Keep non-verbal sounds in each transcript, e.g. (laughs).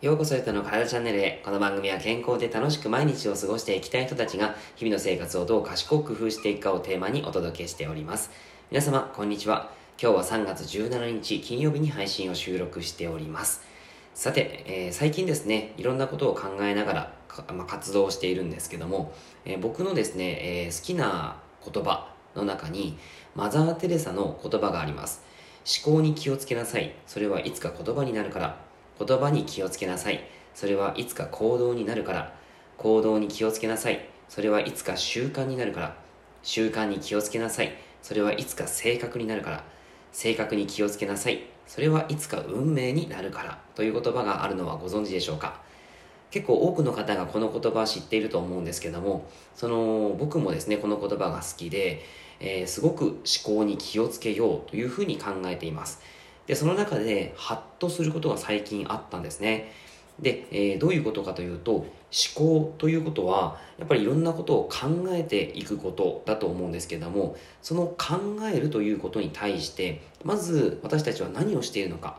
ようこそゆとの体チャンネルへ。この番組は健康で楽しく毎日を過ごしていきたい人たちが日々の生活をどう賢く工夫していくかをテーマにお届けしております。皆様、こんにちは。今日は3月17日金曜日に配信を収録しております。さて、えー、最近ですね、いろんなことを考えながら、まあ、活動しているんですけども、えー、僕のですね、えー、好きな言葉の中にマザー・テレサの言葉があります。思考に気をつけなさい。それはいつか言葉になるから。言葉に気をつけなさい。それはいつか行動になるから。行動に気をつけなさい。それはいつか習慣になるから。習慣に気をつけなさい。それはいつか性格になるから。性格に気をつけなさい。それはいつか運命になるから。という言葉があるのはご存知でしょうか？結構多くの方がこの言葉を知っていると思うんですけども、その僕もですね、この言葉が好きで、えー、すごく思考に気をつけようというふうに考えています。で、その中で、ハッとすることが最近あったんですね。で、えー、どういうことかというと、思考ということは、やっぱりいろんなことを考えていくことだと思うんですけれども、その考えるということに対して、まず私たちは何をしているのか。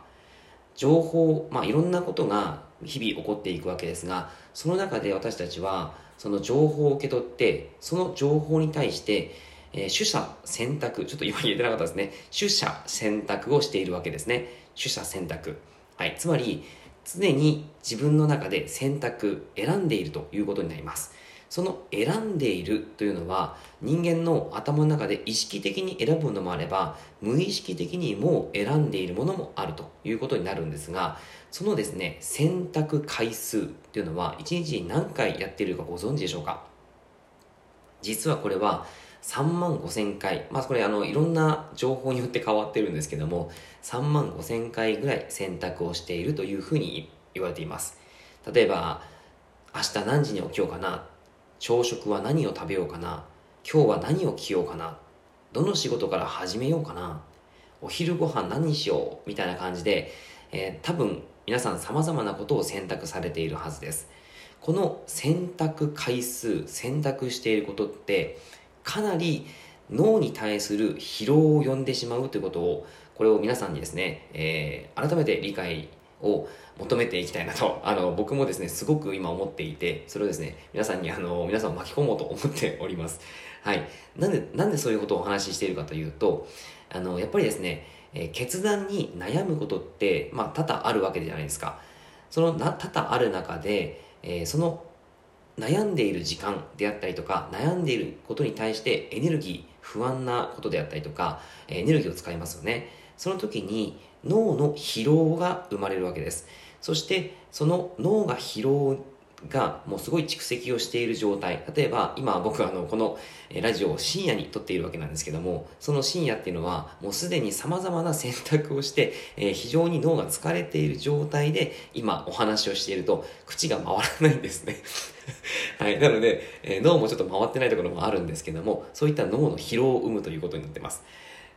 情報、まあいろんなことが日々起こっていくわけですが、その中で私たちは、その情報を受け取って、その情報に対して、えー、取捨選択、ちょっと今言えてなかったですね。取捨選択をしているわけですね。取捨選択。はい。つまり、常に自分の中で選択、選んでいるということになります。その選んでいるというのは人間の頭の中で意識的に選ぶものもあれば無意識的にもう選んでいるものもあるということになるんですがそのですね選択回数というのは1日に何回やっているかご存知でしょうか？実はこれは3万5千回、まあこれあのいろんな情報によって変わってるんですけども、3万5千回ぐらい選択をしているというふうに言われています。例えば、明日何時に起きようかな、朝食は何を食べようかな、今日は何を着ようかな、どの仕事から始めようかな、お昼ご飯何にしよう、みたいな感じで、えー、多分皆さん様々なことを選択されているはずです。この選択回数、選択していることって、かなり脳に対する疲労を呼んでしまうということをこれを皆さんにですね、えー、改めて理解を求めていきたいなと、(laughs) あの、僕もですね、すごく今思っていて、それをですね、皆さんに、あの、皆さんを巻き込もうと思っております。はい。なんで、なんでそういうことをお話ししているかというと、あの、やっぱりですね、えー、決断に悩むことって、まあ、多々あるわけじゃないですか。そのな、多々ある中で、えー、その悩んでいる時間であったりとか悩んでいることに対してエネルギー不安なことであったりとかエネルギーを使いますよね。その時に脳の疲労が生まれるわけです。そしてその脳が疲労がもうすごい蓄積をしている状態。例えば今僕はあのこのラジオを深夜に撮っているわけなんですけどもその深夜っていうのはもうすでに様々な選択をして、えー、非常に脳が疲れている状態で今お話をしていると口が回らないんですね。(laughs) はい。なので、えー、脳もちょっと回ってないところもあるんですけどもそういった脳の疲労を生むということになってます。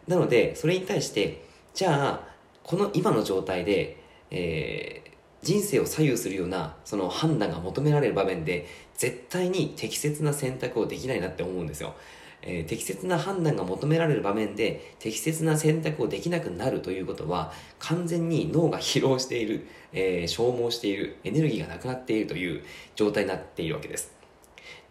なのでそれに対してじゃあこの今の状態で、えー人生を左右するようなその判断が求められる場面で絶対に適切な選択をできないなって思うんですよ。えー、適切な判断が求められる場面で適切な選択をできなくなるということは完全に脳が疲労している、えー、消耗しているエネルギーがなくなっているという状態になっているわけです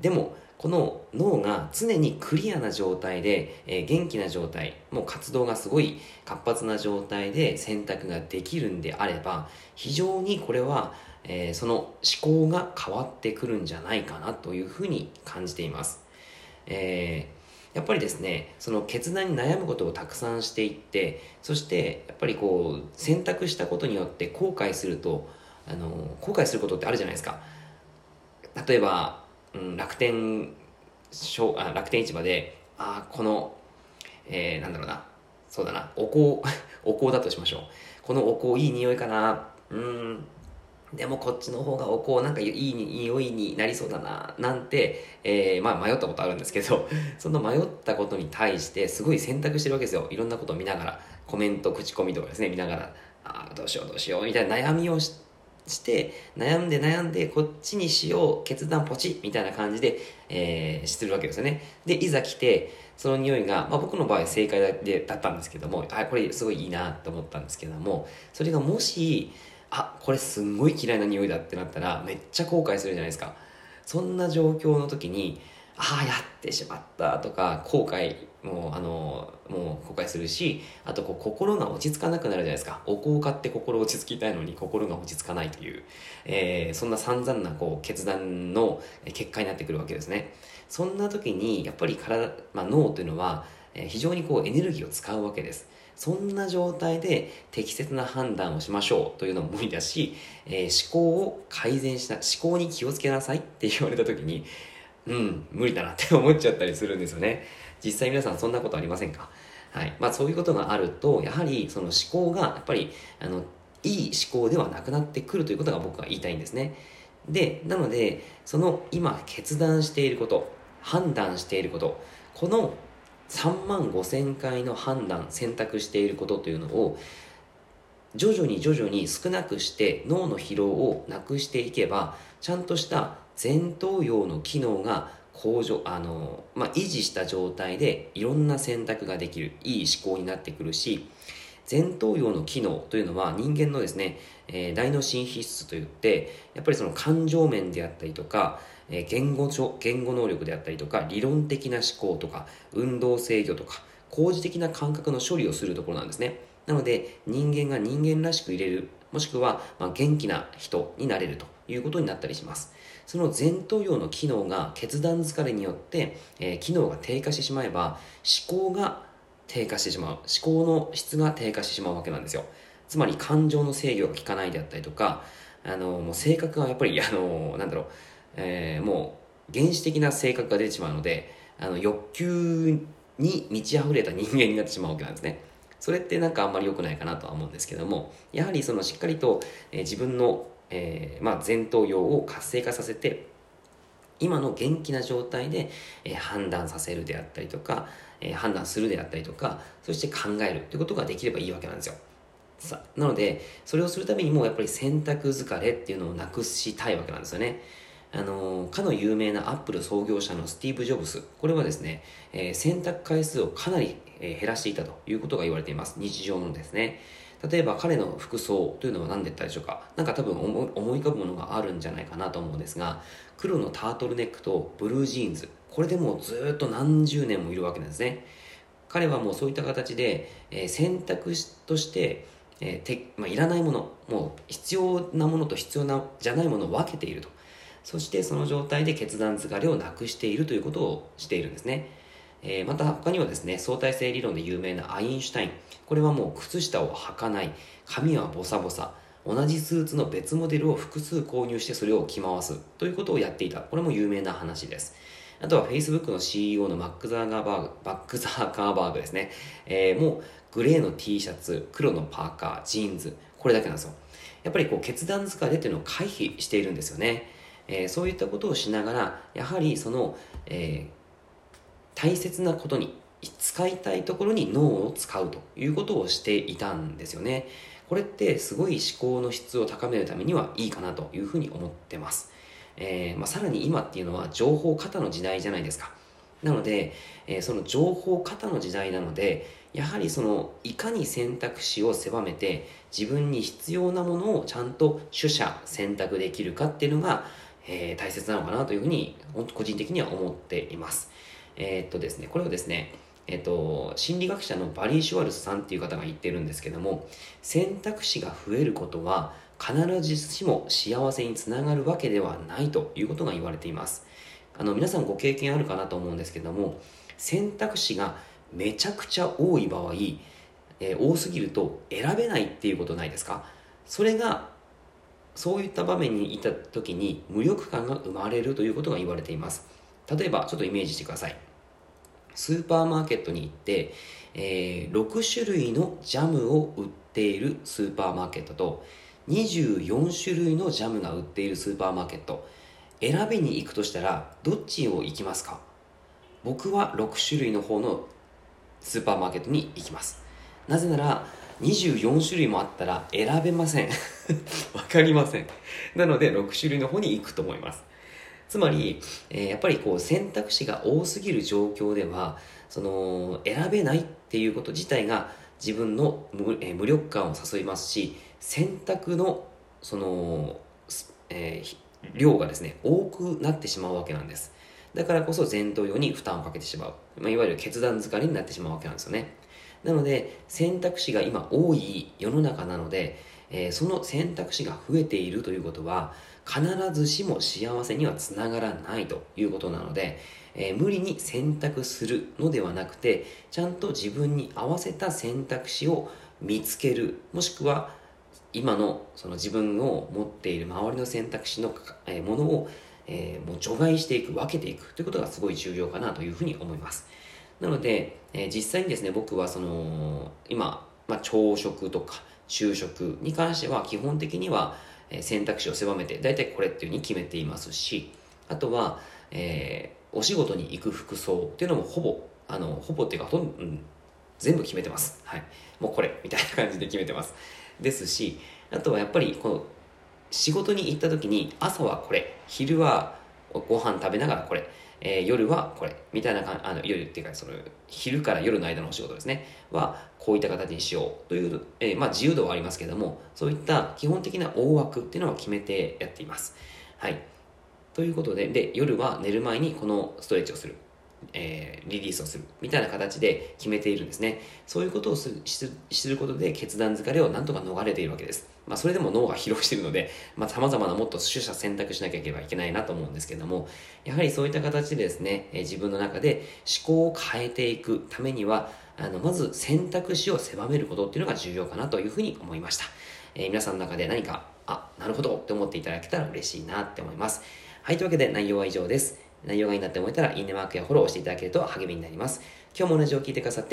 でもこの脳が常にクリアな状態で、えー、元気な状態、もう活動がすごい活発な状態で選択ができるんであれば、非常にこれは、えー、その思考が変わってくるんじゃないかなというふうに感じています。えー、やっぱりですね、その決断に悩むことをたくさんしていって、そしてやっぱりこう選択したことによって後悔すると、あの後悔することってあるじゃないですか。例えばうん、楽天あ楽天市場でああこの、えー、なんだろうな。そうだな。お香 (laughs) お香だとしましょう。このお香いい匂いかな。うん。でもこっちの方がお香なんかいい匂いになりそうだな。なんて、えー、まあ迷ったことあるんですけど (laughs) その迷ったことに対してすごい選択してるわけですよ。いろんなことを見ながら。コメント口コミとかですね見ながら。ああどうしようどうしよう。みたいな悩みをしてして悩んで悩んでこっちにしよう決断ポチみたいな感じで、えー、してるわけですよね。でいざ来てその匂いが、まあ、僕の場合正解でだったんですけどもあこれすごいいいなと思ったんですけどもそれがもしあこれすんごい嫌いな匂いだってなったらめっちゃ後悔するじゃないですか。そんな状況の時にああやってしまったとか後悔もうあのもう後悔するしあとこう心が落ち着かなくなるじゃないですか。お香を買って心落ち着きたいのに心が落ち着かないという、えー、そんな散々なこう決断の結果になってくるわけですね。そんな時にやっぱり体、まあ、脳というのは非常にこうエネルギーを使うわけです。そんな状態で適切な判断をしましょうというのも無理だし、えー、思考を改善しな、思考に気をつけなさいって言われた時に、うん、無理だなって思っちゃったりするんですよね。実際皆さんそんなことありませんか？はい。まあそういうことがあると、やはりその思考がやっぱり、あの、いい思考ではなくなってくるということが僕は言いたいんですね。で、なので、その今決断していること、判断していること、この3万5千回の判断、選択していることというのを、徐々に徐々に少なくして脳の疲労をなくしていけば、ちゃんとした前頭葉の機能が向上、あの、まあ、維持した状態でいろんな選択ができる、いい思考になってくるし、前頭葉の機能というのは人間のですね、えー、大脳神秘質といって、やっぱりその感情面であったりとか、えー、言語言語能力であったりとか、理論的な思考とか、運動制御とか、工事的な感覚の処理をするところなんですね。なので、人間が人間らしく入れる、もしくは、ま、元気な人になれるということになったりします。その前頭葉の機能が決断疲れによって、えー、機能が低下してしまえば、思考が低下してしまう。思考の質が低下してしまうわけなんですよ。つまり感情の制御が効かないであったりとか、あの、もう性格がやっぱり、あの、なんだろう、えー、もう原始的な性格が出てしまうので、あの、欲求に満ち溢れた人間になってしまうわけなんですね。それってなんかあんまり良くないかなとは思うんですけども、やはりそのしっかりと、えー、自分の、えー、まあ、前頭葉を活性化させて、今の元気な状態で、えー、判断させるであったりとか、えー、判断するであったりとか、そして考えるということができればいいわけなんですよ。さなので、それをするためにもやっぱり選択疲れっていうのをなくしたいわけなんですよね。あの、かの有名なアップル創業者のスティーブ・ジョブス。これはですね、えー、選択回数をかなり、え、減らしていたということが言われています。日常のですね。例えば彼の服装というのは何で言ったでしょうか？なんか多分思い浮かぶものがあるんじゃないかなと思うんですが、黒のタートルネックとブルージーンズ。これでもうずっと何十年もいるわけなんですね。彼はもうそういった形で、えー、選択肢として、えーてまあ、いらないもの、もう必要なものと必要なじゃないものを分けていると。そしてその状態で決断疲れをなくしているということをしているんですね。えー、また他にはですね、相対性理論で有名なアインシュタイン。これはもう靴下を履かない、髪はボサボサ、同じスーツの別モデルを複数購入してそれを着回すということをやっていた。これも有名な話です。あとは Facebook の CEO のマック・ザーガーバーグ、バック・ザーカーバーグですね。えー、もうグレーの T シャツ、黒のパーカー、ジーンズ、これだけなんですよ。やっぱりこう決断疲れっていうのを回避しているんですよね。えー、そういったことをしながら、やはりその、えー、大切なことに、使いたいところに脳を使うということをしていたんですよね。これってすごい思考の質を高めるためにはいいかなというふうに思ってます。えー、まあ、さらに今っていうのは情報過多の時代じゃないですか。なので、えー、その情報過多の時代なので、やはりそのいかに選択肢を狭めて自分に必要なものをちゃんと取捨選択できるかっていうのが、えー、大切なのかなというふうに個人的には思っています。えー、っとですね、これをですね、えっと、心理学者のバリー・シュワルスさんっていう方が言ってるんですけども、選択肢が増えることは必ずしも幸せにつながるわけではないということが言われています。あの、皆さんご経験あるかなと思うんですけども、選択肢がめちゃくちゃ多い場合、えー、多すぎると選べないっていうことないですか？それが、そういった場面にいた時に無力感が生まれるということが言われています。例えば、ちょっとイメージしてください。スーパーマーケットに行って、えー、6種類のジャムを売っているスーパーマーケットと、24種類のジャムが売っているスーパーマーケット。選びに行くとしたら、どっちを行きますか？僕は6種類の方のスーパーマーケットに行きます。なぜなら、24種類もあったら選べません。(laughs) わかりません。なので、6種類の方に行くと思います。つまり、えー、やっぱりこう選択肢が多すぎる状況では、その、選べないっていうこと自体が自分の無,、えー、無力感を誘いますし、選択のその、えー、量がですね、多くなってしまうわけなんです。だからこそ前頭葉に負担をかけてしまう。まあ、いわゆる決断疲れになってしまうわけなんですよね。なので、選択肢が今多い世の中なので、えー、その選択肢が増えているということは、必ずしも幸せにはつながらないということなので、えー、無理に選択するのではなくて、ちゃんと自分に合わせた選択肢を見つける、もしくは今のその自分を持っている周りの選択肢の、え、ものを、えー、もう除外していく、分けていくということがすごい重要かなというふうに思います。なので、えー、実際にですね、僕はその、今、まあ、朝食とか昼食に関しては基本的には選択肢を狭めて、大体これっていうふうに決めていますし、あとは、えー、お仕事に行く服装っていうのもほぼ、あの、ほぼっていうか、ほとんど、うん、全部決めてます。はい。もうこれ、みたいな感じで決めてます。ですし、あとはやっぱり、この、仕事に行った時に、朝はこれ、昼はご飯食べながらこれ、えー、夜はこれ、みたいな感じ、あの、夜っていうか、その、昼から夜の間のお仕事ですね、は、こういった形にしようという、えー、まあ自由度はありますけども、そういった基本的な大枠っていうのは決めてやっています。はい。ということで、で、夜は寝る前にこのストレッチをする。えー、リリースをするみたいな形で決めているんですね。そういうことをすることで決断疲れをなんとか逃れているわけです。まあ、それでも脳が疲労しているので、まあ、様々なもっと取捨選択しなければいけないなと思うんですけども、やはりそういった形でですね、え、自分の中で思考を変えていくためには、あの、まず選択肢を狭めることっていうのが重要かなというふうに思いました。えー、皆さんの中で何か、あ、なるほどって思っていただけたら嬉しいなって思います。はい、というわけで内容は以上です。内容がいいなって思えたら、いいねマークやフォローをしていただけると励みになります。今日も同じを聞いてくださって